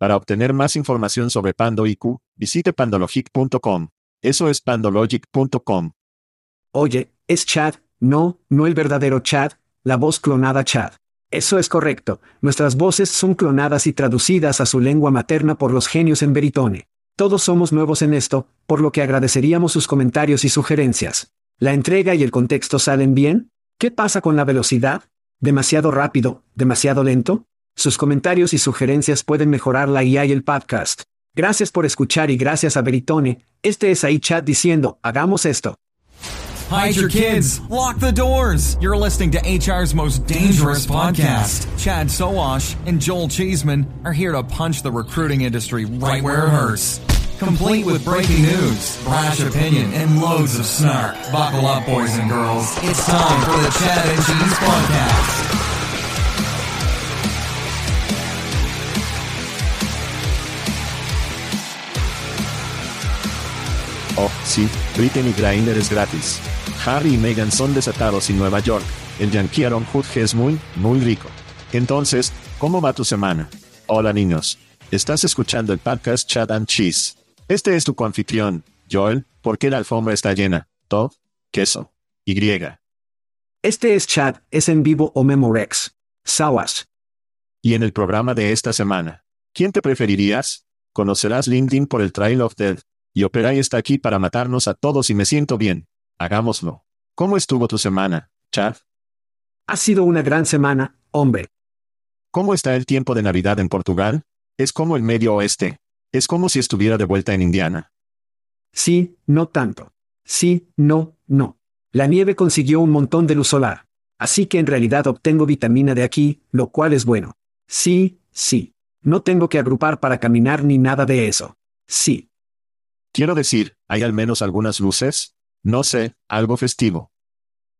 Para obtener más información sobre Pando IQ, visite pandologic.com. Eso es pandologic.com. Oye, es Chad, no, no el verdadero Chad, la voz clonada Chad. Eso es correcto, nuestras voces son clonadas y traducidas a su lengua materna por los genios en Veritone. Todos somos nuevos en esto, por lo que agradeceríamos sus comentarios y sugerencias. ¿La entrega y el contexto salen bien? ¿Qué pasa con la velocidad? ¿Demasiado rápido? ¿Demasiado lento? Sus comentarios y sugerencias pueden mejorar la IA y el podcast. Gracias por escuchar y gracias a Veritone. Este es ahí chat diciendo, hagamos esto. Hide your kids. Lock the doors. You're listening to HR's most dangerous podcast. Chad Sowash and Joel Cheeseman are here to punch the recruiting industry right where it hurts. Complete with breaking news, brash opinion, and loads of snark. Buckle up, boys and girls. It's time for the Chad and Cheese Podcast. Oh, sí, Brittany Grinder es gratis. Harry y Meghan son desatados en Nueva York. El Yankee Aaron Judge es muy, muy rico. Entonces, ¿cómo va tu semana? Hola niños. Estás escuchando el podcast Chad and Cheese. Este es tu confitrión, Joel. ¿Por qué la alfombra está llena? Todd, queso. Y. Este es Chad, es en vivo o Memorex. Sawas. Y en el programa de esta semana, ¿quién te preferirías? Conocerás LinkedIn por el Trail of Death. Y Operay está aquí para matarnos a todos y me siento bien. Hagámoslo. ¿Cómo estuvo tu semana, Chad? Ha sido una gran semana, hombre. ¿Cómo está el tiempo de Navidad en Portugal? Es como el medio oeste. Es como si estuviera de vuelta en Indiana. Sí, no tanto. Sí, no, no. La nieve consiguió un montón de luz solar. Así que en realidad obtengo vitamina de aquí, lo cual es bueno. Sí, sí. No tengo que agrupar para caminar ni nada de eso. Sí. Quiero decir, ¿hay al menos algunas luces? No sé, algo festivo.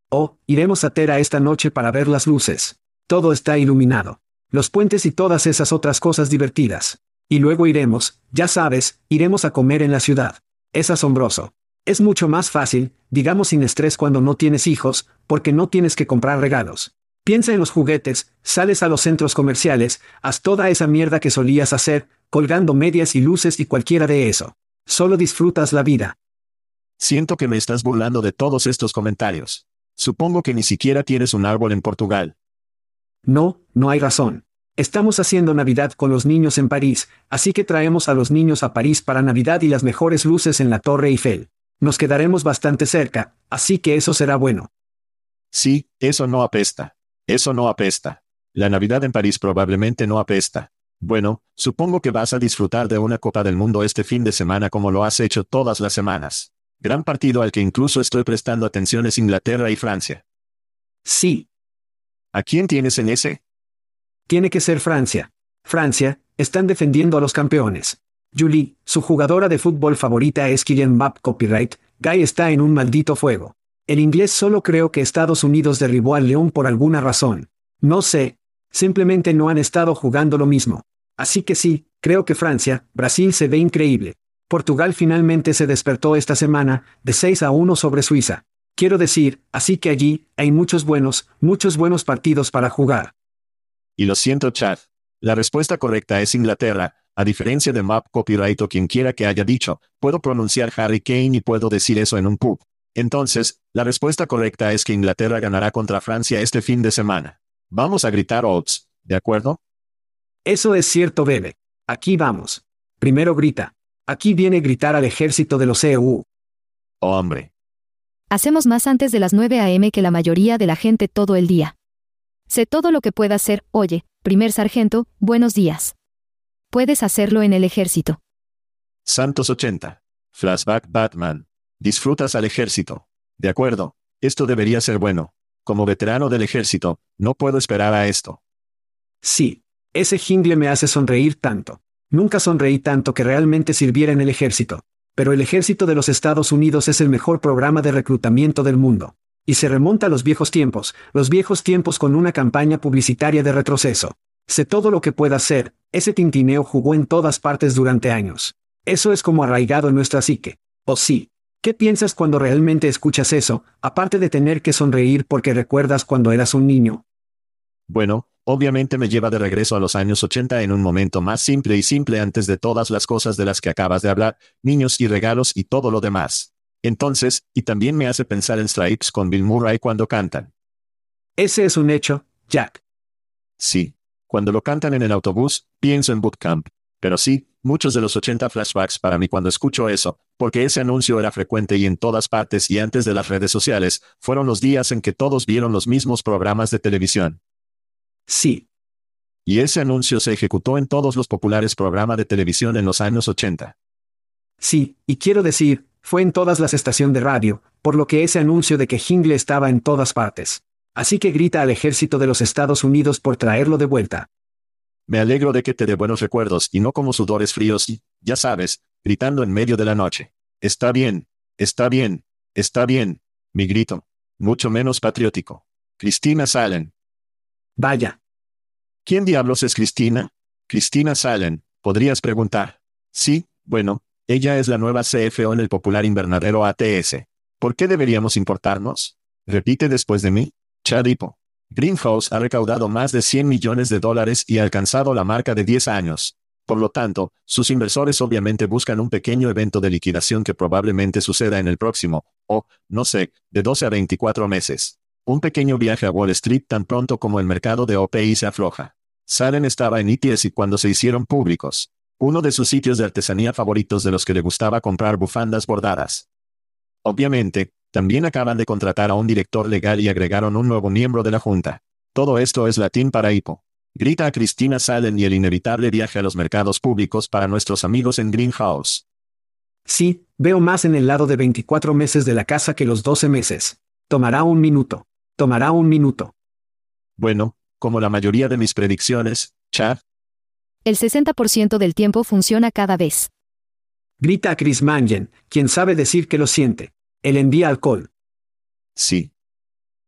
Oh, iremos a Tera esta noche para ver las luces. Todo está iluminado. Los puentes y todas esas otras cosas divertidas. Y luego iremos, ya sabes, iremos a comer en la ciudad. Es asombroso. Es mucho más fácil, digamos sin estrés cuando no tienes hijos, porque no tienes que comprar regalos. Piensa en los juguetes, sales a los centros comerciales, haz toda esa mierda que solías hacer, colgando medias y luces y cualquiera de eso. Solo disfrutas la vida. Siento que me estás burlando de todos estos comentarios. Supongo que ni siquiera tienes un árbol en Portugal. No, no hay razón. Estamos haciendo Navidad con los niños en París, así que traemos a los niños a París para Navidad y las mejores luces en la Torre Eiffel. Nos quedaremos bastante cerca, así que eso será bueno. Sí, eso no apesta. Eso no apesta. La Navidad en París probablemente no apesta. Bueno, supongo que vas a disfrutar de una Copa del Mundo este fin de semana como lo has hecho todas las semanas. Gran partido al que incluso estoy prestando atención es Inglaterra y Francia. Sí. ¿A quién tienes en ese? Tiene que ser Francia. Francia, están defendiendo a los campeones. Julie, su jugadora de fútbol favorita es Kylian Mbappé Copyright, Guy está en un maldito fuego. El inglés solo creo que Estados Unidos derribó al León por alguna razón. No sé. Simplemente no han estado jugando lo mismo. Así que sí, creo que Francia, Brasil se ve increíble. Portugal finalmente se despertó esta semana, de 6 a 1 sobre Suiza. Quiero decir, así que allí, hay muchos buenos, muchos buenos partidos para jugar. Y lo siento, Chad. La respuesta correcta es Inglaterra, a diferencia de Map Copyright o quien quiera que haya dicho, puedo pronunciar Harry Kane y puedo decir eso en un pub. Entonces, la respuesta correcta es que Inglaterra ganará contra Francia este fin de semana. Vamos a gritar odds, ¿de acuerdo? Eso es cierto, bebé. Aquí vamos. Primero grita. Aquí viene gritar al ejército de los EU. Oh hombre. Hacemos más antes de las 9 a.m. que la mayoría de la gente todo el día. Sé todo lo que pueda hacer, oye, primer sargento, buenos días. Puedes hacerlo en el ejército. Santos 80. Flashback Batman. Disfrutas al ejército. De acuerdo, esto debería ser bueno. Como veterano del ejército, no puedo esperar a esto. Sí. Ese jingle me hace sonreír tanto. Nunca sonreí tanto que realmente sirviera en el ejército. Pero el ejército de los Estados Unidos es el mejor programa de reclutamiento del mundo. Y se remonta a los viejos tiempos, los viejos tiempos con una campaña publicitaria de retroceso. Sé todo lo que pueda hacer, ese tintineo jugó en todas partes durante años. Eso es como arraigado en nuestra psique. ¿O sí? ¿Qué piensas cuando realmente escuchas eso, aparte de tener que sonreír porque recuerdas cuando eras un niño? Bueno, obviamente me lleva de regreso a los años 80 en un momento más simple y simple antes de todas las cosas de las que acabas de hablar, niños y regalos y todo lo demás. Entonces, y también me hace pensar en Stripes con Bill Murray cuando cantan. Ese es un hecho, Jack. Sí. Cuando lo cantan en el autobús, pienso en Bootcamp. Pero sí, muchos de los 80 flashbacks para mí cuando escucho eso, porque ese anuncio era frecuente y en todas partes y antes de las redes sociales, fueron los días en que todos vieron los mismos programas de televisión. Sí. Y ese anuncio se ejecutó en todos los populares programas de televisión en los años 80. Sí, y quiero decir, fue en todas las estaciones de radio, por lo que ese anuncio de que Jingle estaba en todas partes. Así que grita al ejército de los Estados Unidos por traerlo de vuelta. Me alegro de que te dé buenos recuerdos y no como sudores fríos y, ya sabes, gritando en medio de la noche. Está bien, está bien, está bien, mi grito. Mucho menos patriótico. Cristina Salen. Vaya. ¿Quién diablos es Cristina? Cristina Salen, podrías preguntar. Sí, bueno, ella es la nueva CFO en el popular invernadero ATS. ¿Por qué deberíamos importarnos? Repite después de mí. Chadipo. Greenhouse ha recaudado más de 100 millones de dólares y ha alcanzado la marca de 10 años. Por lo tanto, sus inversores obviamente buscan un pequeño evento de liquidación que probablemente suceda en el próximo, o, no sé, de 12 a 24 meses. Un pequeño viaje a Wall Street tan pronto como el mercado de OPI se afloja. Salen estaba en ETS y cuando se hicieron públicos. Uno de sus sitios de artesanía favoritos de los que le gustaba comprar bufandas bordadas. Obviamente, también acaban de contratar a un director legal y agregaron un nuevo miembro de la Junta. Todo esto es latín para hipo. Grita a Cristina Salen y el inevitable viaje a los mercados públicos para nuestros amigos en Greenhouse. Sí, veo más en el lado de 24 meses de la casa que los 12 meses. Tomará un minuto. Tomará un minuto. Bueno, como la mayoría de mis predicciones, Chad. El 60% del tiempo funciona cada vez. Grita a Chris Mangen, quien sabe decir que lo siente. Él envía alcohol. Sí.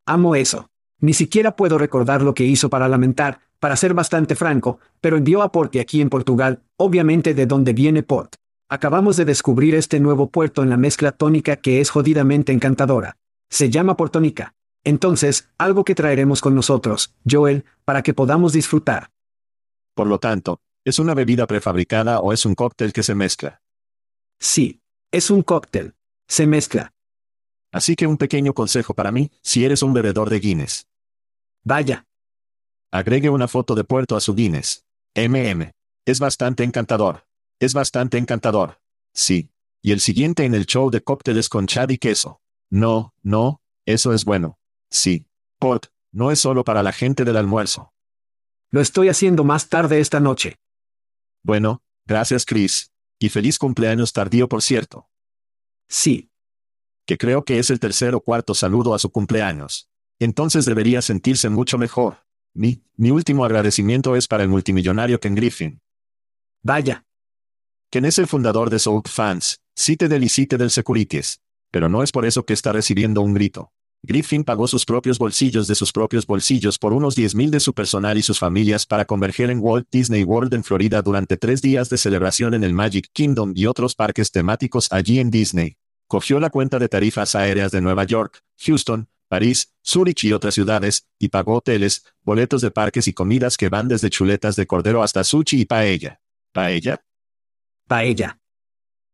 Amo eso. Ni siquiera puedo recordar lo que hizo para lamentar, para ser bastante franco, pero envió a Porte aquí en Portugal, obviamente de donde viene Port. Acabamos de descubrir este nuevo puerto en la mezcla tónica que es jodidamente encantadora. Se llama Portónica. Entonces, algo que traeremos con nosotros, Joel, para que podamos disfrutar. Por lo tanto, ¿es una bebida prefabricada o es un cóctel que se mezcla? Sí. Es un cóctel. Se mezcla. Así que un pequeño consejo para mí, si eres un bebedor de Guinness. Vaya. Agregue una foto de puerto a su Guinness. MM. Es bastante encantador. Es bastante encantador. Sí. Y el siguiente en el show de cócteles con chad y queso. No, no, eso es bueno. Sí. Port, no es solo para la gente del almuerzo. Lo estoy haciendo más tarde esta noche. Bueno, gracias Chris. Y feliz cumpleaños tardío por cierto. Sí. Que creo que es el tercer o cuarto saludo a su cumpleaños. Entonces debería sentirse mucho mejor. Mi, mi último agradecimiento es para el multimillonario Ken Griffin. Vaya. Ken es el fundador de Soul Fans, site del y del Securities. Pero no es por eso que está recibiendo un grito. Griffin pagó sus propios bolsillos de sus propios bolsillos por unos 10.000 de su personal y sus familias para converger en Walt Disney World en Florida durante tres días de celebración en el Magic Kingdom y otros parques temáticos allí en Disney. Cogió la cuenta de tarifas aéreas de Nueva York, Houston, París, Zurich y otras ciudades, y pagó hoteles, boletos de parques y comidas que van desde chuletas de cordero hasta sushi y paella. ¿Paella? Paella.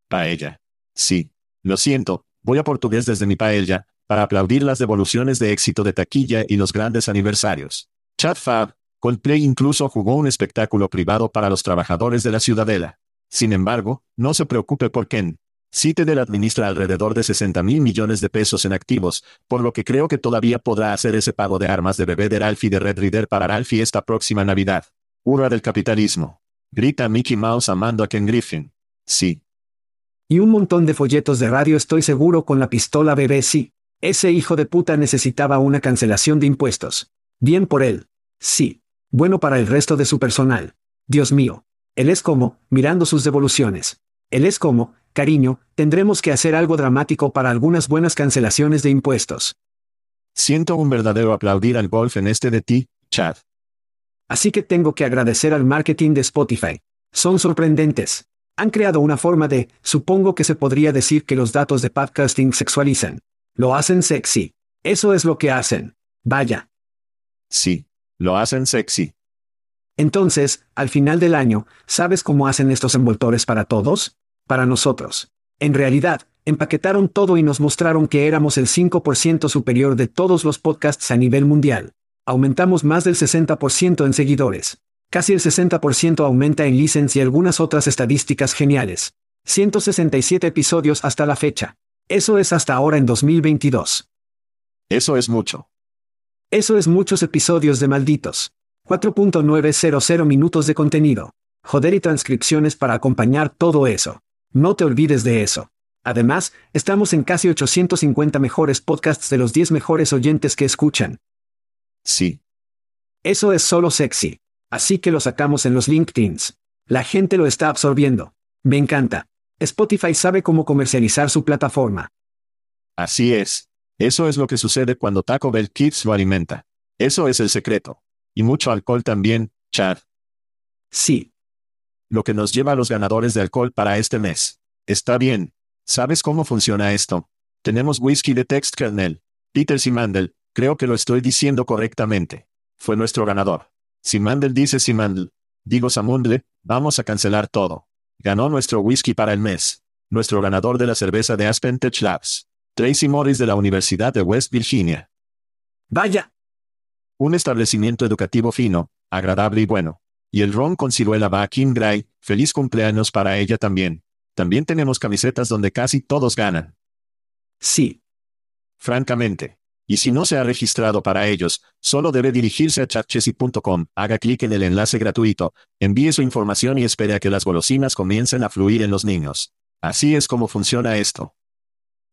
Paella. Sí. Lo siento, voy a portugués desde mi paella, para aplaudir las devoluciones de éxito de taquilla y los grandes aniversarios. Chad Fab, Coldplay incluso jugó un espectáculo privado para los trabajadores de la ciudadela. Sin embargo, no se preocupe por Ken. Citadel administra alrededor de 60 mil millones de pesos en activos, por lo que creo que todavía podrá hacer ese pago de armas de bebé de Ralphie de Red Reader para Ralphie esta próxima Navidad. Hurra del capitalismo. Grita Mickey Mouse amando a Ken Griffin. Sí. Y un montón de folletos de radio estoy seguro con la pistola bebé sí. Ese hijo de puta necesitaba una cancelación de impuestos. Bien por él. Sí. Bueno para el resto de su personal. Dios mío. Él es como, mirando sus devoluciones. Él es como, cariño, tendremos que hacer algo dramático para algunas buenas cancelaciones de impuestos. Siento un verdadero aplaudir al golf en este de ti, Chad. Así que tengo que agradecer al marketing de Spotify. Son sorprendentes. Han creado una forma de, supongo que se podría decir que los datos de podcasting sexualizan. Lo hacen sexy. Eso es lo que hacen. Vaya. Sí, lo hacen sexy. Entonces, al final del año, ¿sabes cómo hacen estos envoltores para todos? Para nosotros. En realidad, empaquetaron todo y nos mostraron que éramos el 5% superior de todos los podcasts a nivel mundial. Aumentamos más del 60% en seguidores. Casi el 60% aumenta en listens y algunas otras estadísticas geniales. 167 episodios hasta la fecha. Eso es hasta ahora en 2022. Eso es mucho. Eso es muchos episodios de malditos. 4.900 minutos de contenido. Joder y transcripciones para acompañar todo eso. No te olvides de eso. Además, estamos en casi 850 mejores podcasts de los 10 mejores oyentes que escuchan. Sí. Eso es solo sexy. Así que lo sacamos en los LinkedIns. La gente lo está absorbiendo. Me encanta. Spotify sabe cómo comercializar su plataforma. Así es. Eso es lo que sucede cuando Taco Bell Kids lo alimenta. Eso es el secreto. Y mucho alcohol también, Chad. Sí. Lo que nos lleva a los ganadores de alcohol para este mes. Está bien. ¿Sabes cómo funciona esto? Tenemos whisky de Text Kernel. Peter Simandel, creo que lo estoy diciendo correctamente. Fue nuestro ganador. Simandel dice Simandel. Digo Samundle, vamos a cancelar todo. Ganó nuestro whisky para el mes. Nuestro ganador de la cerveza de Aspen Tech Labs. Tracy Morris de la Universidad de West Virginia. Vaya. Un establecimiento educativo fino, agradable y bueno. Y el ron con ciruela va a Kim Gray, feliz cumpleaños para ella también. También tenemos camisetas donde casi todos ganan. Sí. Francamente. Y si no se ha registrado para ellos, solo debe dirigirse a chatchesi.com, haga clic en el enlace gratuito, envíe su información y espere a que las golosinas comiencen a fluir en los niños. Así es como funciona esto.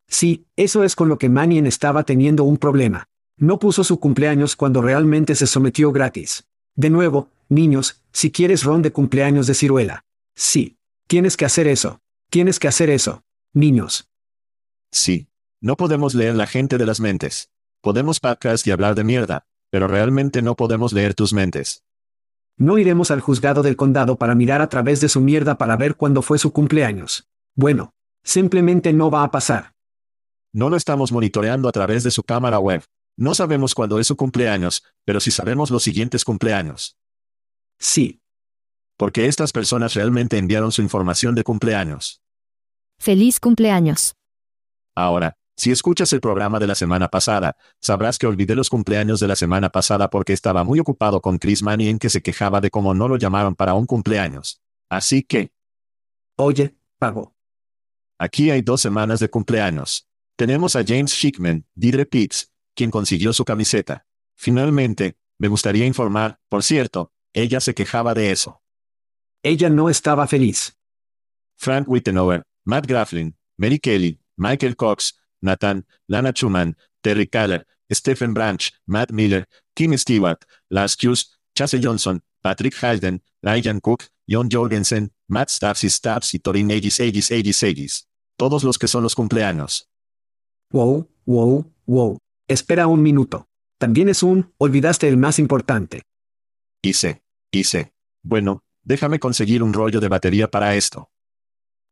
Sí, eso es con lo que Manien estaba teniendo un problema. No puso su cumpleaños cuando realmente se sometió gratis. De nuevo, niños, si quieres ron de cumpleaños de ciruela. Sí. Tienes que hacer eso. Tienes que hacer eso. Niños. Sí. No podemos leer la gente de las mentes. Podemos podcast y hablar de mierda, pero realmente no podemos leer tus mentes. No iremos al juzgado del condado para mirar a través de su mierda para ver cuándo fue su cumpleaños. Bueno, simplemente no va a pasar. No lo estamos monitoreando a través de su cámara web. No sabemos cuándo es su cumpleaños, pero sí sabemos los siguientes cumpleaños. Sí. Porque estas personas realmente enviaron su información de cumpleaños. Feliz cumpleaños. Ahora, si escuchas el programa de la semana pasada, sabrás que olvidé los cumpleaños de la semana pasada porque estaba muy ocupado con Chris en que se quejaba de cómo no lo llamaron para un cumpleaños. Así que... Oye, pago. Aquí hay dos semanas de cumpleaños. Tenemos a James Schickman, Didre Pitts, quien consiguió su camiseta. Finalmente, me gustaría informar, por cierto, ella se quejaba de eso. Ella no estaba feliz. Frank Wittenover, Matt Grafflin, Mary Kelly, Michael Cox, Nathan, Lana Schumann, Terry Keller, Stephen Branch, Matt Miller, Kim Stewart, Lars Hughes, Chase Johnson, Patrick Hayden, Ryan Cook, John Jorgensen, Matt Staffs y Staffs y Torin Aegis Aegis Aegis Aegis. Todos los que son los cumpleaños. Wow, wow, wow. Espera un minuto. También es un, olvidaste el más importante. Hice, hice. Bueno, déjame conseguir un rollo de batería para esto.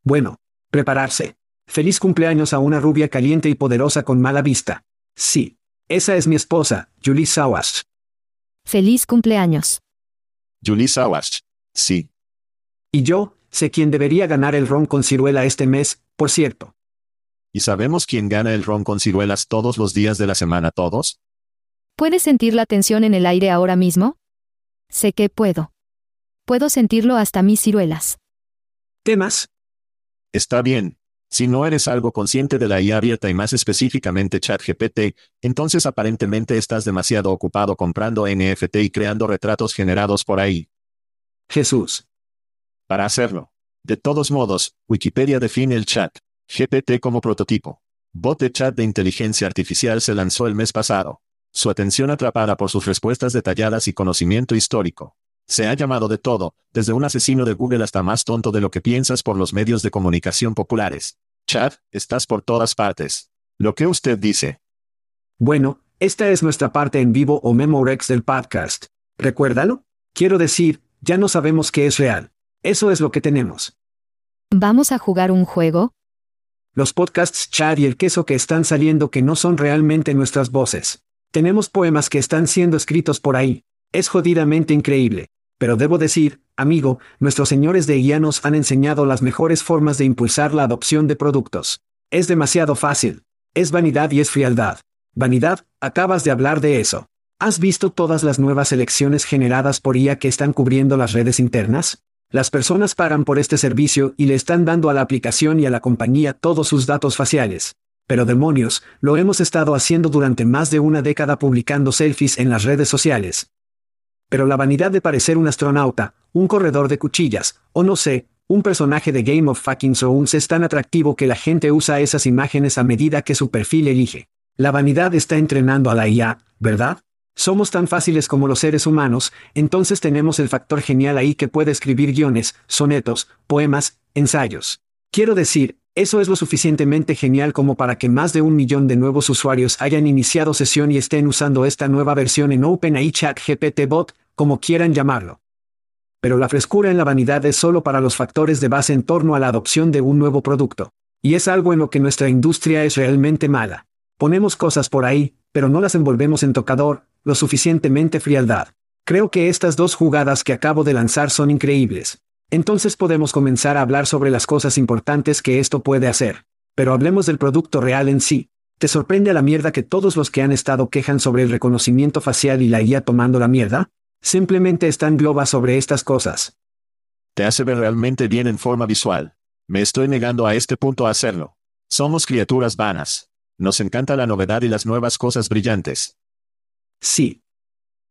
Bueno, prepararse. Feliz cumpleaños a una rubia caliente y poderosa con mala vista. Sí. Esa es mi esposa, Julie Sawash. Feliz cumpleaños. Julie Sawash. Sí. Y yo, sé quién debería ganar el ron con ciruela este mes, por cierto. ¿Y sabemos quién gana el ron con ciruelas todos los días de la semana todos? ¿Puedes sentir la tensión en el aire ahora mismo? Sé que puedo. Puedo sentirlo hasta mis ciruelas. ¿Temas? Está bien. Si no eres algo consciente de la IA abierta y más específicamente ChatGPT, entonces aparentemente estás demasiado ocupado comprando NFT y creando retratos generados por ahí. Jesús. Para hacerlo. De todos modos, Wikipedia define el chat GPT como prototipo. Bot de chat de inteligencia artificial se lanzó el mes pasado. Su atención atrapada por sus respuestas detalladas y conocimiento histórico. Se ha llamado de todo, desde un asesino de Google hasta más tonto de lo que piensas por los medios de comunicación populares. Chat, estás por todas partes. Lo que usted dice. Bueno, esta es nuestra parte en vivo o Memorex del podcast. ¿Recuérdalo? Quiero decir, ya no sabemos qué es real. Eso es lo que tenemos. ¿Vamos a jugar un juego? Los podcasts Chad y el queso que están saliendo que no son realmente nuestras voces. Tenemos poemas que están siendo escritos por ahí. Es jodidamente increíble. Pero debo decir, amigo, nuestros señores de IA nos han enseñado las mejores formas de impulsar la adopción de productos. Es demasiado fácil. Es vanidad y es frialdad. Vanidad, acabas de hablar de eso. ¿Has visto todas las nuevas elecciones generadas por IA que están cubriendo las redes internas? Las personas pagan por este servicio y le están dando a la aplicación y a la compañía todos sus datos faciales. Pero demonios, lo hemos estado haciendo durante más de una década publicando selfies en las redes sociales. Pero la vanidad de parecer un astronauta, un corredor de cuchillas, o no sé, un personaje de Game of Fucking Thrones es tan atractivo que la gente usa esas imágenes a medida que su perfil elige. La vanidad está entrenando a la IA, ¿verdad? Somos tan fáciles como los seres humanos, entonces tenemos el factor genial ahí que puede escribir guiones, sonetos, poemas, ensayos. Quiero decir, eso es lo suficientemente genial como para que más de un millón de nuevos usuarios hayan iniciado sesión y estén usando esta nueva versión en OpenAI Chat GPT Bot, como quieran llamarlo. Pero la frescura en la vanidad es solo para los factores de base en torno a la adopción de un nuevo producto. Y es algo en lo que nuestra industria es realmente mala. Ponemos cosas por ahí, pero no las envolvemos en tocador, lo suficientemente frialdad. Creo que estas dos jugadas que acabo de lanzar son increíbles. Entonces podemos comenzar a hablar sobre las cosas importantes que esto puede hacer. Pero hablemos del producto real en sí. ¿Te sorprende a la mierda que todos los que han estado quejan sobre el reconocimiento facial y la IA tomando la mierda? Simplemente están globas sobre estas cosas. Te hace ver realmente bien en forma visual. Me estoy negando a este punto a hacerlo. Somos criaturas vanas. Nos encanta la novedad y las nuevas cosas brillantes. Sí.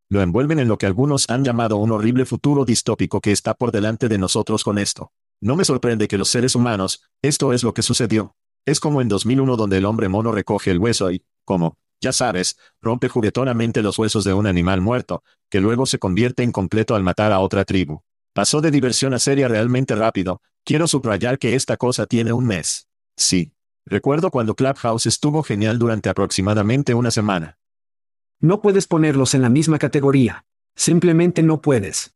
Lo envuelven en lo que algunos han llamado un horrible futuro distópico que está por delante de nosotros con esto. No me sorprende que los seres humanos, esto es lo que sucedió. Es como en 2001 donde el hombre mono recoge el hueso y, como, ya sabes, rompe juguetonamente los huesos de un animal muerto, que luego se convierte en completo al matar a otra tribu. Pasó de diversión a seria realmente rápido, quiero subrayar que esta cosa tiene un mes. Sí. Recuerdo cuando Clubhouse estuvo genial durante aproximadamente una semana. No puedes ponerlos en la misma categoría. Simplemente no puedes.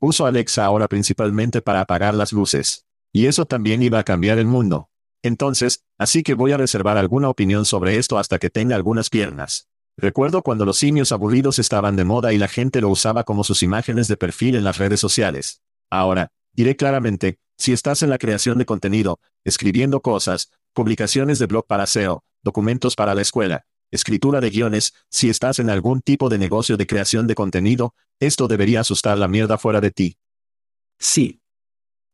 Uso Alexa ahora principalmente para apagar las luces. Y eso también iba a cambiar el mundo. Entonces, así que voy a reservar alguna opinión sobre esto hasta que tenga algunas piernas. Recuerdo cuando los simios aburridos estaban de moda y la gente lo usaba como sus imágenes de perfil en las redes sociales. Ahora, diré claramente, si estás en la creación de contenido, escribiendo cosas, publicaciones de blog para SEO, documentos para la escuela, escritura de guiones, si estás en algún tipo de negocio de creación de contenido, esto debería asustar la mierda fuera de ti. Sí.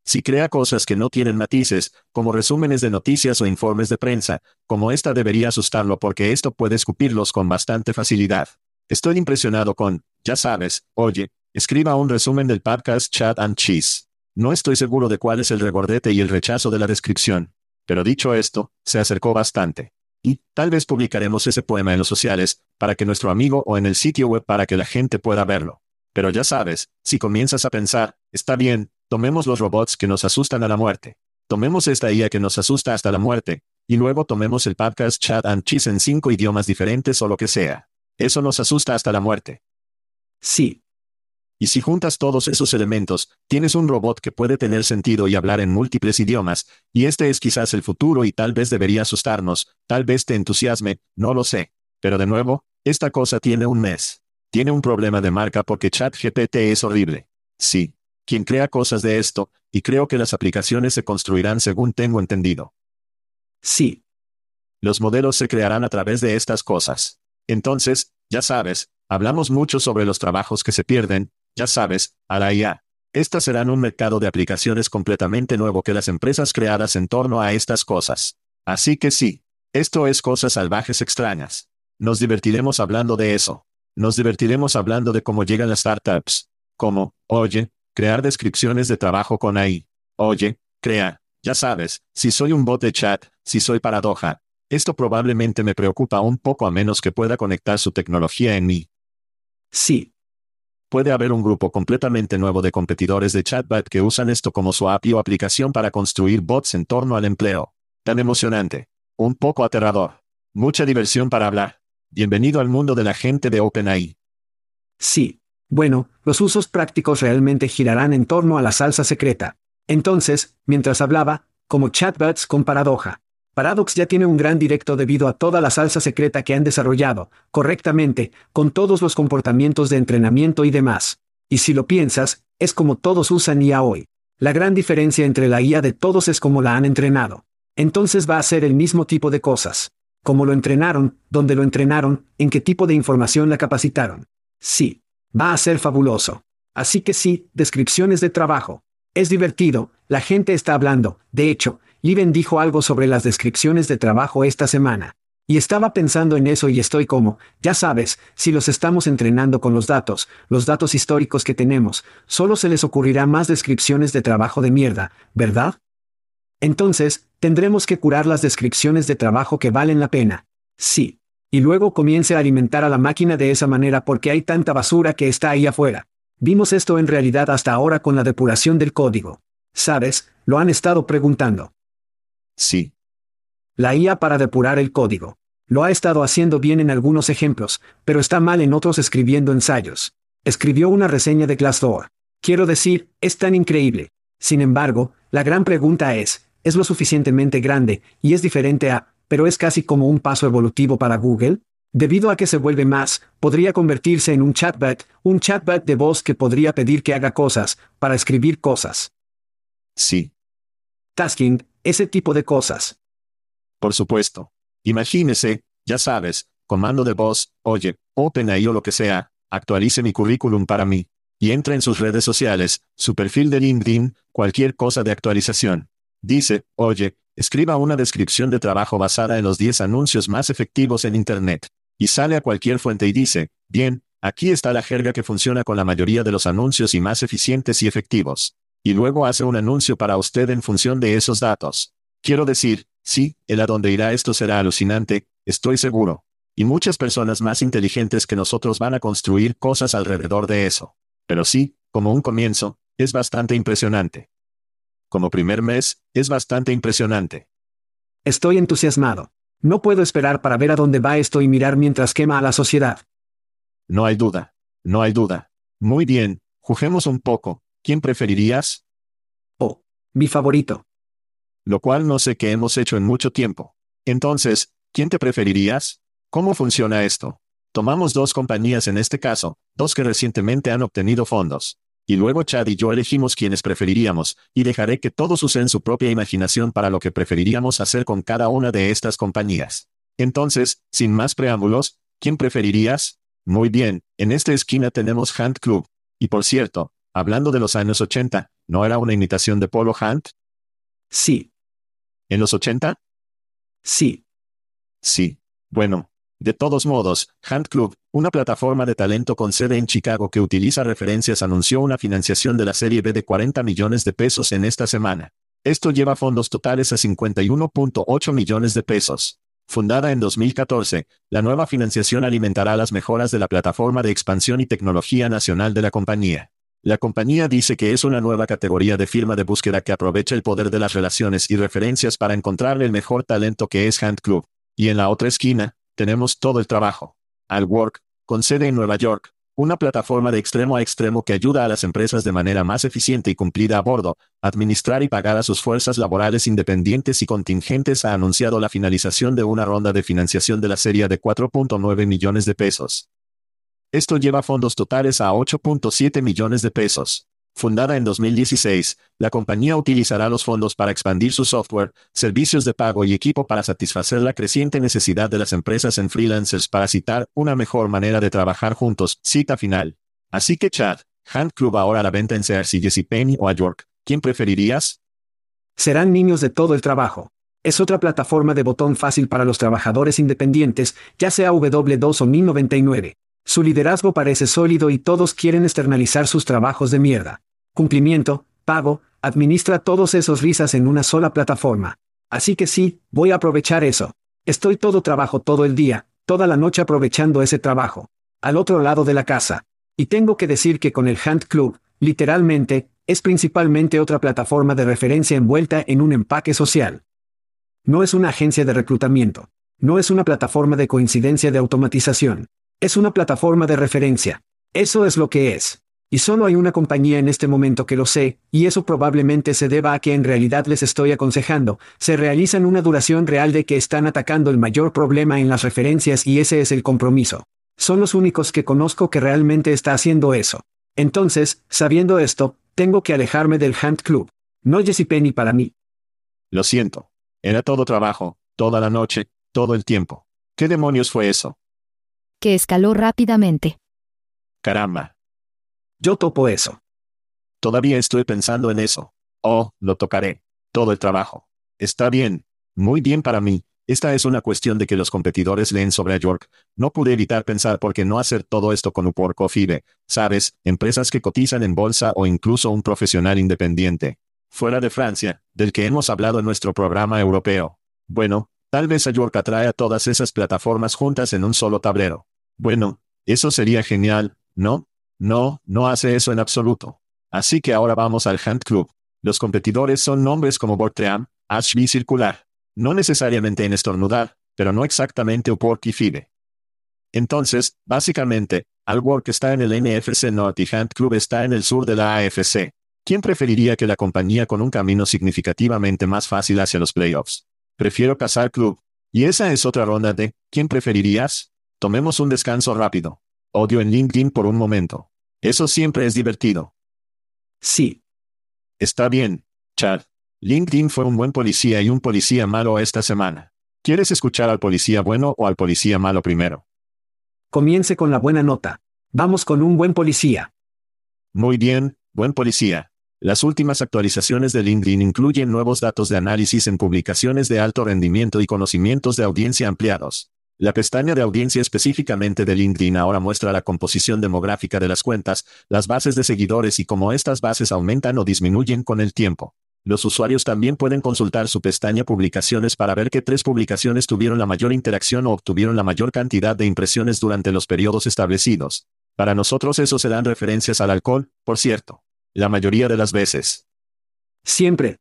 Si crea cosas que no tienen matices, como resúmenes de noticias o informes de prensa, como esta debería asustarlo porque esto puede escupirlos con bastante facilidad. Estoy impresionado con, ya sabes, oye, escriba un resumen del podcast Chat and Cheese. No estoy seguro de cuál es el regordete y el rechazo de la descripción. Pero dicho esto, se acercó bastante. Y, tal vez publicaremos ese poema en los sociales, para que nuestro amigo o en el sitio web para que la gente pueda verlo. Pero ya sabes, si comienzas a pensar, está bien, tomemos los robots que nos asustan a la muerte. Tomemos esta IA que nos asusta hasta la muerte, y luego tomemos el podcast Chat and Cheese en cinco idiomas diferentes o lo que sea. Eso nos asusta hasta la muerte. Sí, y si juntas todos esos elementos, tienes un robot que puede tener sentido y hablar en múltiples idiomas, y este es quizás el futuro y tal vez debería asustarnos, tal vez te entusiasme, no lo sé. Pero de nuevo, esta cosa tiene un mes. Tiene un problema de marca porque ChatGPT es horrible. Sí. Quien crea cosas de esto, y creo que las aplicaciones se construirán según tengo entendido. Sí. Los modelos se crearán a través de estas cosas. Entonces, ya sabes, hablamos mucho sobre los trabajos que se pierden, ya sabes, a la IA. Estas serán un mercado de aplicaciones completamente nuevo que las empresas creadas en torno a estas cosas. Así que sí, esto es cosas salvajes extrañas. Nos divertiremos hablando de eso. Nos divertiremos hablando de cómo llegan las startups. Como, oye, crear descripciones de trabajo con AI. Oye, crea, ya sabes, si soy un bot de chat, si soy paradoja. Esto probablemente me preocupa un poco a menos que pueda conectar su tecnología en mí. Sí. Puede haber un grupo completamente nuevo de competidores de chatbot que usan esto como su API o aplicación para construir bots en torno al empleo. Tan emocionante. Un poco aterrador. Mucha diversión para hablar. Bienvenido al mundo de la gente de OpenAI. Sí. Bueno, los usos prácticos realmente girarán en torno a la salsa secreta. Entonces, mientras hablaba, como chatbots con paradoja. Paradox ya tiene un gran directo debido a toda la salsa secreta que han desarrollado, correctamente, con todos los comportamientos de entrenamiento y demás. Y si lo piensas, es como todos usan IA hoy. La gran diferencia entre la IA de todos es cómo la han entrenado. Entonces va a ser el mismo tipo de cosas. Cómo lo entrenaron, dónde lo entrenaron, en qué tipo de información la capacitaron. Sí. Va a ser fabuloso. Así que sí, descripciones de trabajo. Es divertido, la gente está hablando, de hecho, Liven dijo algo sobre las descripciones de trabajo esta semana. Y estaba pensando en eso y estoy como, ya sabes, si los estamos entrenando con los datos, los datos históricos que tenemos, solo se les ocurrirá más descripciones de trabajo de mierda, ¿verdad? Entonces, tendremos que curar las descripciones de trabajo que valen la pena. Sí. Y luego comience a alimentar a la máquina de esa manera porque hay tanta basura que está ahí afuera. Vimos esto en realidad hasta ahora con la depuración del código. ¿Sabes? Lo han estado preguntando. Sí. La IA para depurar el código. Lo ha estado haciendo bien en algunos ejemplos, pero está mal en otros escribiendo ensayos. Escribió una reseña de Glassdoor. Quiero decir, es tan increíble. Sin embargo, la gran pregunta es, ¿es lo suficientemente grande, y es diferente a, pero es casi como un paso evolutivo para Google? Debido a que se vuelve más, podría convertirse en un chatbot, un chatbot de voz que podría pedir que haga cosas, para escribir cosas. Sí. Tasking, ese tipo de cosas. Por supuesto. Imagínese, ya sabes, comando de voz, oye, OpenAI o lo que sea, actualice mi currículum para mí. Y entra en sus redes sociales, su perfil de LinkedIn, cualquier cosa de actualización. Dice, oye, escriba una descripción de trabajo basada en los 10 anuncios más efectivos en Internet. Y sale a cualquier fuente y dice, bien, aquí está la jerga que funciona con la mayoría de los anuncios y más eficientes y efectivos y luego hace un anuncio para usted en función de esos datos. Quiero decir, sí, el a dónde irá esto será alucinante, estoy seguro. Y muchas personas más inteligentes que nosotros van a construir cosas alrededor de eso. Pero sí, como un comienzo, es bastante impresionante. Como primer mes, es bastante impresionante. Estoy entusiasmado. No puedo esperar para ver a dónde va esto y mirar mientras quema a la sociedad. No hay duda. No hay duda. Muy bien, juguemos un poco, ¿Quién preferirías? Oh, mi favorito. Lo cual no sé qué hemos hecho en mucho tiempo. Entonces, ¿quién te preferirías? ¿Cómo funciona esto? Tomamos dos compañías en este caso, dos que recientemente han obtenido fondos. Y luego Chad y yo elegimos quienes preferiríamos, y dejaré que todos usen su propia imaginación para lo que preferiríamos hacer con cada una de estas compañías. Entonces, sin más preámbulos, ¿quién preferirías? Muy bien, en esta esquina tenemos Hunt Club. Y por cierto, Hablando de los años 80, ¿no era una imitación de Polo Hunt? Sí. ¿En los 80? Sí. Sí. Bueno. De todos modos, Hunt Club, una plataforma de talento con sede en Chicago que utiliza referencias, anunció una financiación de la serie B de 40 millones de pesos en esta semana. Esto lleva fondos totales a 51.8 millones de pesos. Fundada en 2014, la nueva financiación alimentará las mejoras de la plataforma de expansión y tecnología nacional de la compañía. La compañía dice que es una nueva categoría de firma de búsqueda que aprovecha el poder de las relaciones y referencias para encontrar el mejor talento que es Hand Club. Y en la otra esquina, tenemos todo el trabajo. Al Work, con sede en Nueva York, una plataforma de extremo a extremo que ayuda a las empresas de manera más eficiente y cumplida a bordo, administrar y pagar a sus fuerzas laborales independientes y contingentes ha anunciado la finalización de una ronda de financiación de la serie de 4.9 millones de pesos. Esto lleva fondos totales a 8.7 millones de pesos. Fundada en 2016, la compañía utilizará los fondos para expandir su software, servicios de pago y equipo para satisfacer la creciente necesidad de las empresas en freelancers para citar una mejor manera de trabajar juntos. Cita final. Así que Chad, Hand Club ahora a la venta en Sears y Penny o a York. ¿Quién preferirías? Serán niños de todo el trabajo. Es otra plataforma de botón fácil para los trabajadores independientes, ya sea W2 o 1099. Su liderazgo parece sólido y todos quieren externalizar sus trabajos de mierda. Cumplimiento, pago, administra todos esos risas en una sola plataforma. Así que sí, voy a aprovechar eso. Estoy todo trabajo todo el día, toda la noche aprovechando ese trabajo. Al otro lado de la casa. Y tengo que decir que con el Hand Club, literalmente, es principalmente otra plataforma de referencia envuelta en un empaque social. No es una agencia de reclutamiento. No es una plataforma de coincidencia de automatización. Es una plataforma de referencia. Eso es lo que es. Y solo hay una compañía en este momento que lo sé, y eso probablemente se deba a que en realidad les estoy aconsejando, se realizan una duración real de que están atacando el mayor problema en las referencias y ese es el compromiso. Son los únicos que conozco que realmente está haciendo eso. Entonces, sabiendo esto, tengo que alejarme del Hand Club. No Penny para mí. Lo siento. Era todo trabajo, toda la noche, todo el tiempo. ¿Qué demonios fue eso? Que escaló rápidamente. Caramba. Yo topo eso. Todavía estoy pensando en eso. Oh, lo tocaré. Todo el trabajo. Está bien. Muy bien para mí, esta es una cuestión de que los competidores leen sobre York. No pude evitar pensar por qué no hacer todo esto con Upwork o FIBE, sabes, empresas que cotizan en bolsa o incluso un profesional independiente. Fuera de Francia, del que hemos hablado en nuestro programa europeo. Bueno, tal vez a York atrae a todas esas plataformas juntas en un solo tablero. Bueno, eso sería genial, ¿no? No, no hace eso en absoluto. Así que ahora vamos al Hand Club. Los competidores son nombres como Bortream, Ashby Circular, no necesariamente en estornudar, pero no exactamente Upwork y FIBE. Entonces, básicamente, Alwork está en el NFC North y Hand Club está en el sur de la AFC. ¿Quién preferiría que la compañía con un camino significativamente más fácil hacia los playoffs? Prefiero casar club. Y esa es otra ronda de, ¿quién preferirías? Tomemos un descanso rápido. Odio en LinkedIn por un momento. Eso siempre es divertido. Sí. Está bien, Chad. LinkedIn fue un buen policía y un policía malo esta semana. ¿Quieres escuchar al policía bueno o al policía malo primero? Comience con la buena nota. Vamos con un buen policía. Muy bien, buen policía. Las últimas actualizaciones de LinkedIn incluyen nuevos datos de análisis en publicaciones de alto rendimiento y conocimientos de audiencia ampliados. La pestaña de audiencia específicamente de LinkedIn ahora muestra la composición demográfica de las cuentas, las bases de seguidores y cómo estas bases aumentan o disminuyen con el tiempo. Los usuarios también pueden consultar su pestaña Publicaciones para ver qué tres publicaciones tuvieron la mayor interacción o obtuvieron la mayor cantidad de impresiones durante los periodos establecidos. Para nosotros eso se dan referencias al alcohol, por cierto. La mayoría de las veces. Siempre.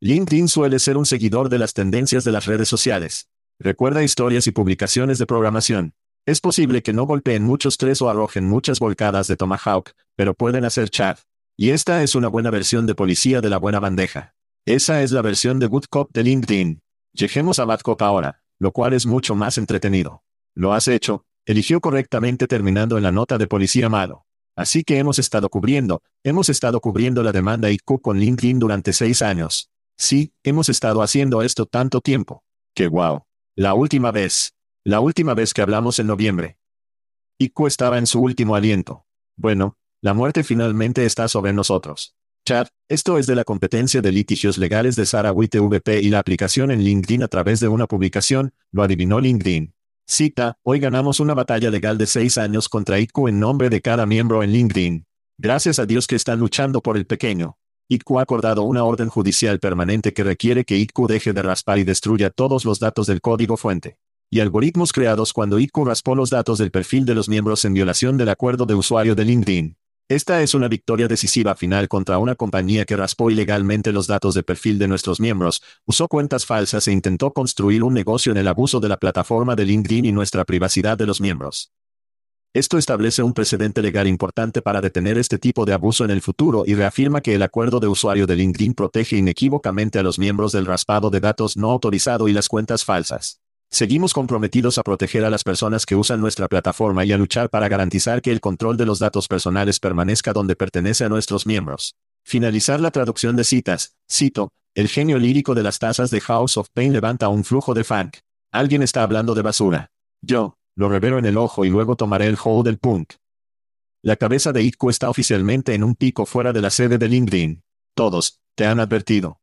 LinkedIn suele ser un seguidor de las tendencias de las redes sociales. Recuerda historias y publicaciones de programación. Es posible que no golpeen muchos tres o arrojen muchas volcadas de Tomahawk, pero pueden hacer chat, y esta es una buena versión de policía de la buena bandeja. Esa es la versión de Good Cop de LinkedIn. Lleguemos a Bad Cop ahora, lo cual es mucho más entretenido. Lo has hecho, eligió correctamente terminando en la nota de policía malo. Así que hemos estado cubriendo, hemos estado cubriendo la demanda IQ con LinkedIn durante seis años. Sí, hemos estado haciendo esto tanto tiempo. ¡Qué guau! La última vez. La última vez que hablamos en noviembre. IQ estaba en su último aliento. Bueno, la muerte finalmente está sobre nosotros. Chat, esto es de la competencia de litigios legales de Sara VP y la aplicación en LinkedIn a través de una publicación, lo adivinó LinkedIn. Cita, hoy ganamos una batalla legal de seis años contra IQ en nombre de cada miembro en LinkedIn. Gracias a Dios que están luchando por el pequeño. IQ ha acordado una orden judicial permanente que requiere que IQ deje de raspar y destruya todos los datos del código fuente. Y algoritmos creados cuando IQ raspó los datos del perfil de los miembros en violación del acuerdo de usuario de LinkedIn. Esta es una victoria decisiva final contra una compañía que raspó ilegalmente los datos de perfil de nuestros miembros, usó cuentas falsas e intentó construir un negocio en el abuso de la plataforma de LinkedIn y nuestra privacidad de los miembros. Esto establece un precedente legal importante para detener este tipo de abuso en el futuro y reafirma que el acuerdo de usuario de LinkedIn protege inequívocamente a los miembros del raspado de datos no autorizado y las cuentas falsas. Seguimos comprometidos a proteger a las personas que usan nuestra plataforma y a luchar para garantizar que el control de los datos personales permanezca donde pertenece a nuestros miembros. Finalizar la traducción de citas. Cito, el genio lírico de las tazas de House of Pain levanta un flujo de funk. Alguien está hablando de basura. Yo, lo revero en el ojo y luego tomaré el hold del punk. La cabeza de ITCO está oficialmente en un pico fuera de la sede de LinkedIn. Todos, te han advertido.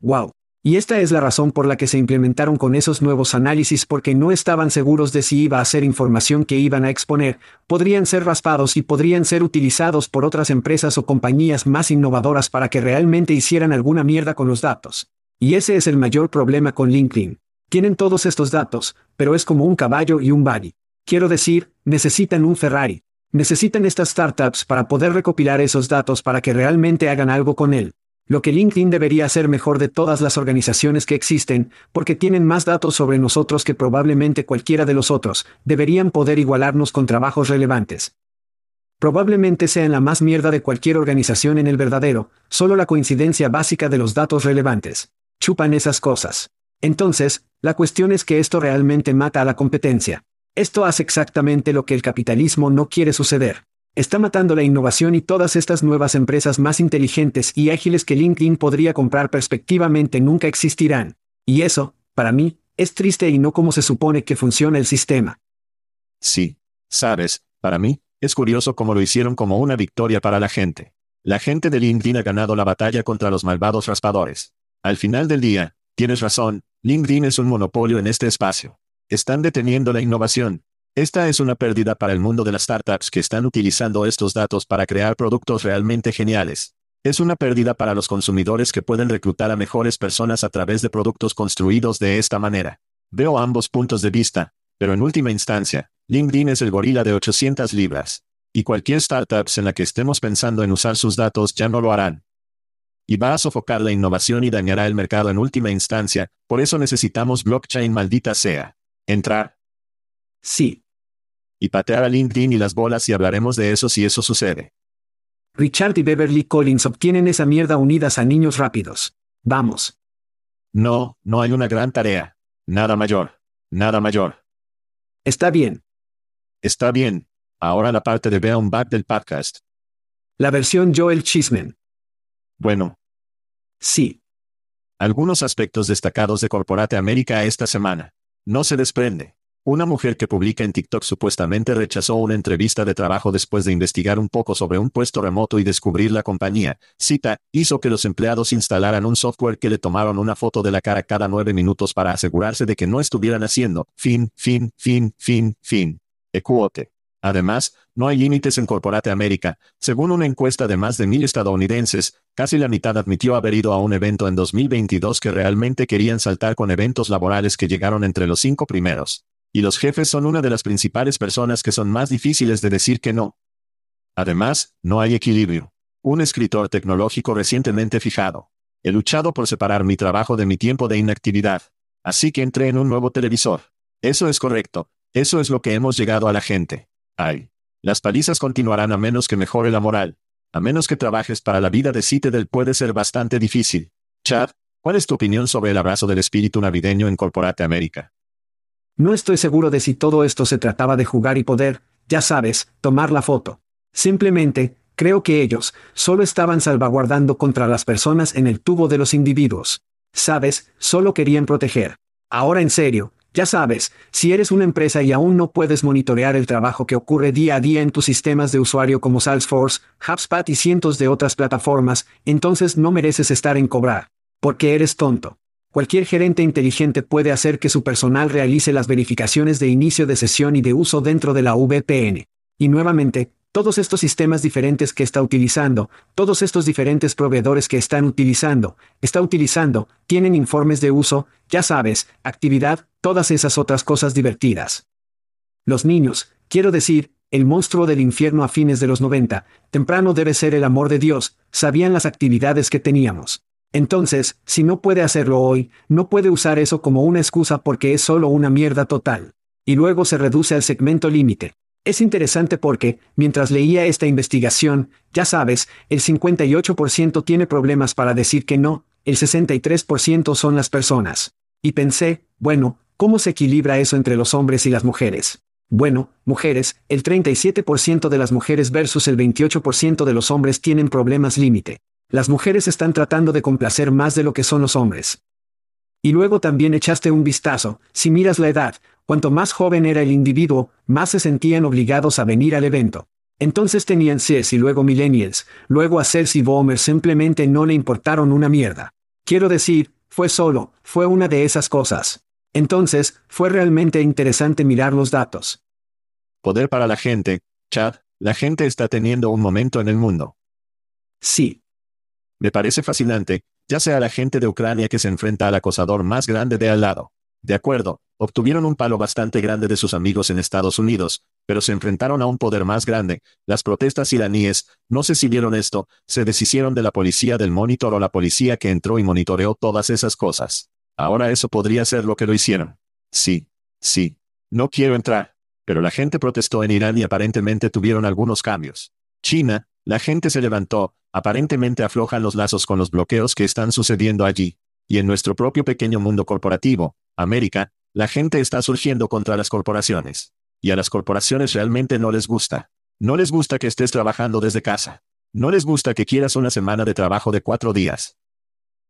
Wow. Y esta es la razón por la que se implementaron con esos nuevos análisis porque no estaban seguros de si iba a ser información que iban a exponer, podrían ser raspados y podrían ser utilizados por otras empresas o compañías más innovadoras para que realmente hicieran alguna mierda con los datos. Y ese es el mayor problema con LinkedIn. Tienen todos estos datos, pero es como un caballo y un buggy. Quiero decir, necesitan un Ferrari. Necesitan estas startups para poder recopilar esos datos para que realmente hagan algo con él. Lo que LinkedIn debería hacer mejor de todas las organizaciones que existen, porque tienen más datos sobre nosotros que probablemente cualquiera de los otros, deberían poder igualarnos con trabajos relevantes. Probablemente sean la más mierda de cualquier organización en el verdadero, solo la coincidencia básica de los datos relevantes. Chupan esas cosas. Entonces, la cuestión es que esto realmente mata a la competencia. Esto hace exactamente lo que el capitalismo no quiere suceder. Está matando la innovación y todas estas nuevas empresas más inteligentes y ágiles que LinkedIn podría comprar perspectivamente nunca existirán. Y eso, para mí, es triste y no como se supone que funciona el sistema. Sí. Sabes, para mí, es curioso cómo lo hicieron como una victoria para la gente. La gente de LinkedIn ha ganado la batalla contra los malvados raspadores. Al final del día, tienes razón, LinkedIn es un monopolio en este espacio. Están deteniendo la innovación, esta es una pérdida para el mundo de las startups que están utilizando estos datos para crear productos realmente geniales. Es una pérdida para los consumidores que pueden reclutar a mejores personas a través de productos construidos de esta manera. Veo ambos puntos de vista, pero en última instancia, LinkedIn es el gorila de 800 libras. Y cualquier startup en la que estemos pensando en usar sus datos ya no lo harán. Y va a sofocar la innovación y dañará el mercado en última instancia, por eso necesitamos blockchain maldita sea. Entrar, Sí. Y patear a LinkedIn y las bolas y hablaremos de eso si eso sucede. Richard y Beverly Collins obtienen esa mierda unidas a niños rápidos. Vamos. No, no hay una gran tarea. Nada mayor. Nada mayor. Está bien. Está bien. Ahora la parte de Beon Back del podcast. La versión Joel Chismen. Bueno. Sí. Algunos aspectos destacados de Corporate América esta semana. No se desprende. Una mujer que publica en TikTok supuestamente rechazó una entrevista de trabajo después de investigar un poco sobre un puesto remoto y descubrir la compañía. Cita, hizo que los empleados instalaran un software que le tomaron una foto de la cara cada nueve minutos para asegurarse de que no estuvieran haciendo. Fin, fin, fin, fin, fin. Ecuote. Además, no hay límites en Corporate América. Según una encuesta de más de mil estadounidenses, casi la mitad admitió haber ido a un evento en 2022 que realmente querían saltar con eventos laborales que llegaron entre los cinco primeros. Y los jefes son una de las principales personas que son más difíciles de decir que no. Además, no hay equilibrio. Un escritor tecnológico recientemente fijado. He luchado por separar mi trabajo de mi tiempo de inactividad. Así que entré en un nuevo televisor. Eso es correcto. Eso es lo que hemos llegado a la gente. Ay. Las palizas continuarán a menos que mejore la moral. A menos que trabajes para la vida de Citadel puede ser bastante difícil. Chad, ¿cuál es tu opinión sobre el abrazo del espíritu navideño en Corporate América? No estoy seguro de si todo esto se trataba de jugar y poder, ya sabes, tomar la foto. Simplemente, creo que ellos solo estaban salvaguardando contra las personas en el tubo de los individuos. Sabes, solo querían proteger. Ahora en serio, ya sabes, si eres una empresa y aún no puedes monitorear el trabajo que ocurre día a día en tus sistemas de usuario como Salesforce, HubSpot y cientos de otras plataformas, entonces no mereces estar en cobrar. Porque eres tonto. Cualquier gerente inteligente puede hacer que su personal realice las verificaciones de inicio de sesión y de uso dentro de la VPN. Y nuevamente, todos estos sistemas diferentes que está utilizando, todos estos diferentes proveedores que están utilizando, está utilizando, tienen informes de uso, ya sabes, actividad, todas esas otras cosas divertidas. Los niños, quiero decir, el monstruo del infierno a fines de los 90, temprano debe ser el amor de Dios, sabían las actividades que teníamos. Entonces, si no puede hacerlo hoy, no puede usar eso como una excusa porque es solo una mierda total. Y luego se reduce al segmento límite. Es interesante porque, mientras leía esta investigación, ya sabes, el 58% tiene problemas para decir que no, el 63% son las personas. Y pensé, bueno, ¿cómo se equilibra eso entre los hombres y las mujeres? Bueno, mujeres, el 37% de las mujeres versus el 28% de los hombres tienen problemas límite. Las mujeres están tratando de complacer más de lo que son los hombres. Y luego también echaste un vistazo, si miras la edad, cuanto más joven era el individuo, más se sentían obligados a venir al evento. Entonces tenían CES y luego Millennials, luego a CERS y Boomer simplemente no le importaron una mierda. Quiero decir, fue solo, fue una de esas cosas. Entonces, fue realmente interesante mirar los datos. Poder para la gente, Chad, la gente está teniendo un momento en el mundo. Sí. Me parece fascinante, ya sea la gente de Ucrania que se enfrenta al acosador más grande de al lado. De acuerdo, obtuvieron un palo bastante grande de sus amigos en Estados Unidos, pero se enfrentaron a un poder más grande. Las protestas iraníes, no sé si vieron esto, se deshicieron de la policía del monitor o la policía que entró y monitoreó todas esas cosas. Ahora eso podría ser lo que lo hicieron. Sí, sí. No quiero entrar. Pero la gente protestó en Irán y aparentemente tuvieron algunos cambios. China, la gente se levantó, aparentemente aflojan los lazos con los bloqueos que están sucediendo allí. Y en nuestro propio pequeño mundo corporativo, América, la gente está surgiendo contra las corporaciones. Y a las corporaciones realmente no les gusta. No les gusta que estés trabajando desde casa. No les gusta que quieras una semana de trabajo de cuatro días.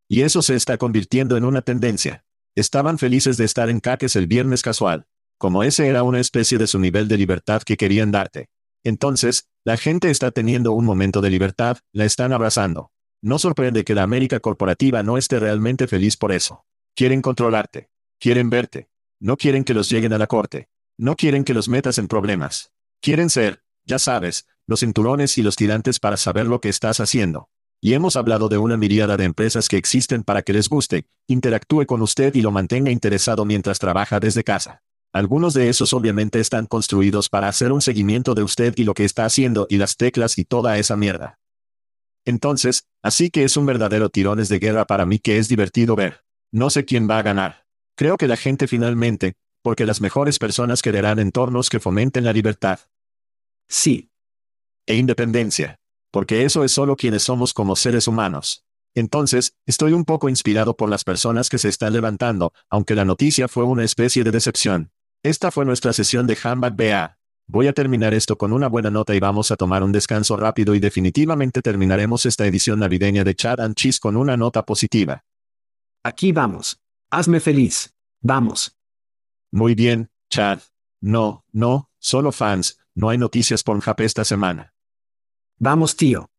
Y eso se está convirtiendo en una tendencia. Estaban felices de estar en caques el viernes casual, como ese era una especie de su nivel de libertad que querían darte. Entonces, la gente está teniendo un momento de libertad, la están abrazando. No sorprende que la América corporativa no esté realmente feliz por eso. Quieren controlarte. Quieren verte. No quieren que los lleguen a la corte. No quieren que los metas en problemas. Quieren ser, ya sabes, los cinturones y los tirantes para saber lo que estás haciendo. Y hemos hablado de una miríada de empresas que existen para que les guste, interactúe con usted y lo mantenga interesado mientras trabaja desde casa. Algunos de esos obviamente están construidos para hacer un seguimiento de usted y lo que está haciendo y las teclas y toda esa mierda. Entonces, así que es un verdadero tirones de guerra para mí que es divertido ver. No sé quién va a ganar. Creo que la gente finalmente, porque las mejores personas quererán entornos que fomenten la libertad. Sí. E independencia porque eso es solo quienes somos como seres humanos. Entonces, estoy un poco inspirado por las personas que se están levantando, aunque la noticia fue una especie de decepción. Esta fue nuestra sesión de Handbag BA. Voy a terminar esto con una buena nota y vamos a tomar un descanso rápido y definitivamente terminaremos esta edición navideña de Chad and Cheese con una nota positiva. Aquí vamos. Hazme feliz. Vamos. Muy bien, Chad. No, no, solo fans, no hay noticias por Jap esta semana. Vamos, tío.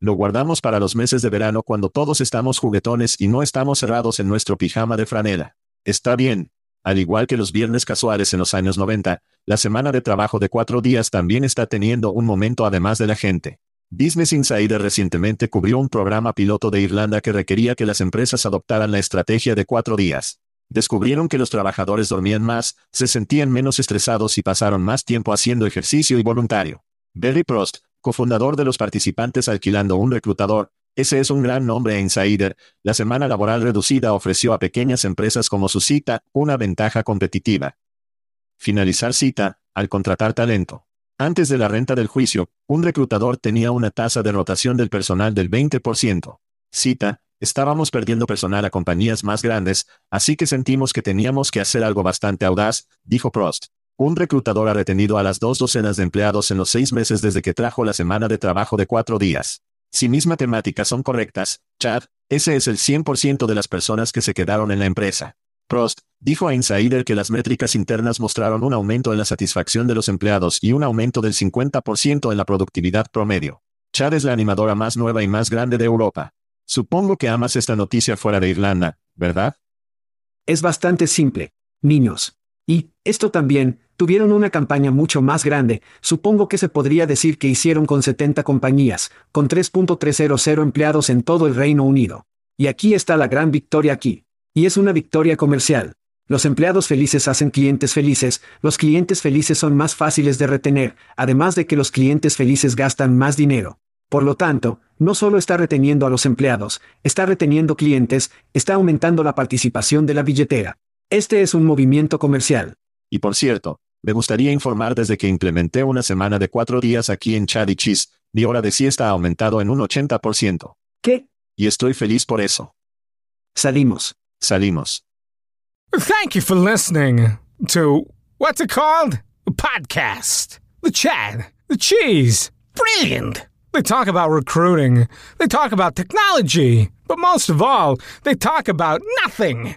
Lo guardamos para los meses de verano cuando todos estamos juguetones y no estamos cerrados en nuestro pijama de franela. Está bien. Al igual que los viernes casuales en los años 90, la semana de trabajo de cuatro días también está teniendo un momento además de la gente. Business Insider recientemente cubrió un programa piloto de Irlanda que requería que las empresas adoptaran la estrategia de cuatro días. Descubrieron que los trabajadores dormían más, se sentían menos estresados y pasaron más tiempo haciendo ejercicio y voluntario. Barry Prost, cofundador de los participantes alquilando un reclutador, ese es un gran nombre en Insider, la semana laboral reducida ofreció a pequeñas empresas como su cita una ventaja competitiva. Finalizar cita, al contratar talento. Antes de la renta del juicio, un reclutador tenía una tasa de rotación del personal del 20%. Cita, estábamos perdiendo personal a compañías más grandes, así que sentimos que teníamos que hacer algo bastante audaz, dijo Prost. Un reclutador ha retenido a las dos docenas de empleados en los seis meses desde que trajo la semana de trabajo de cuatro días. Si mis matemáticas son correctas, Chad, ese es el 100% de las personas que se quedaron en la empresa. Prost, dijo a Insider que las métricas internas mostraron un aumento en la satisfacción de los empleados y un aumento del 50% en la productividad promedio. Chad es la animadora más nueva y más grande de Europa. Supongo que amas esta noticia fuera de Irlanda, ¿verdad? Es bastante simple. Niños. Y, esto también, tuvieron una campaña mucho más grande, supongo que se podría decir que hicieron con 70 compañías, con 3.300 empleados en todo el Reino Unido. Y aquí está la gran victoria aquí. Y es una victoria comercial. Los empleados felices hacen clientes felices, los clientes felices son más fáciles de retener, además de que los clientes felices gastan más dinero. Por lo tanto, no solo está reteniendo a los empleados, está reteniendo clientes, está aumentando la participación de la billetera. Este es un movimiento comercial. Y por cierto, me gustaría informar desde que implementé una semana de cuatro días aquí en Chad y Cheese, mi hora de siesta ha aumentado en un 80%. ¿Qué? Y estoy feliz por eso. Salimos. Salimos. Thank you for listening to what's it called? A podcast. The Chad. The Cheese. Brilliant. They talk about recruiting. They talk about technology. But most of all, they talk about nothing.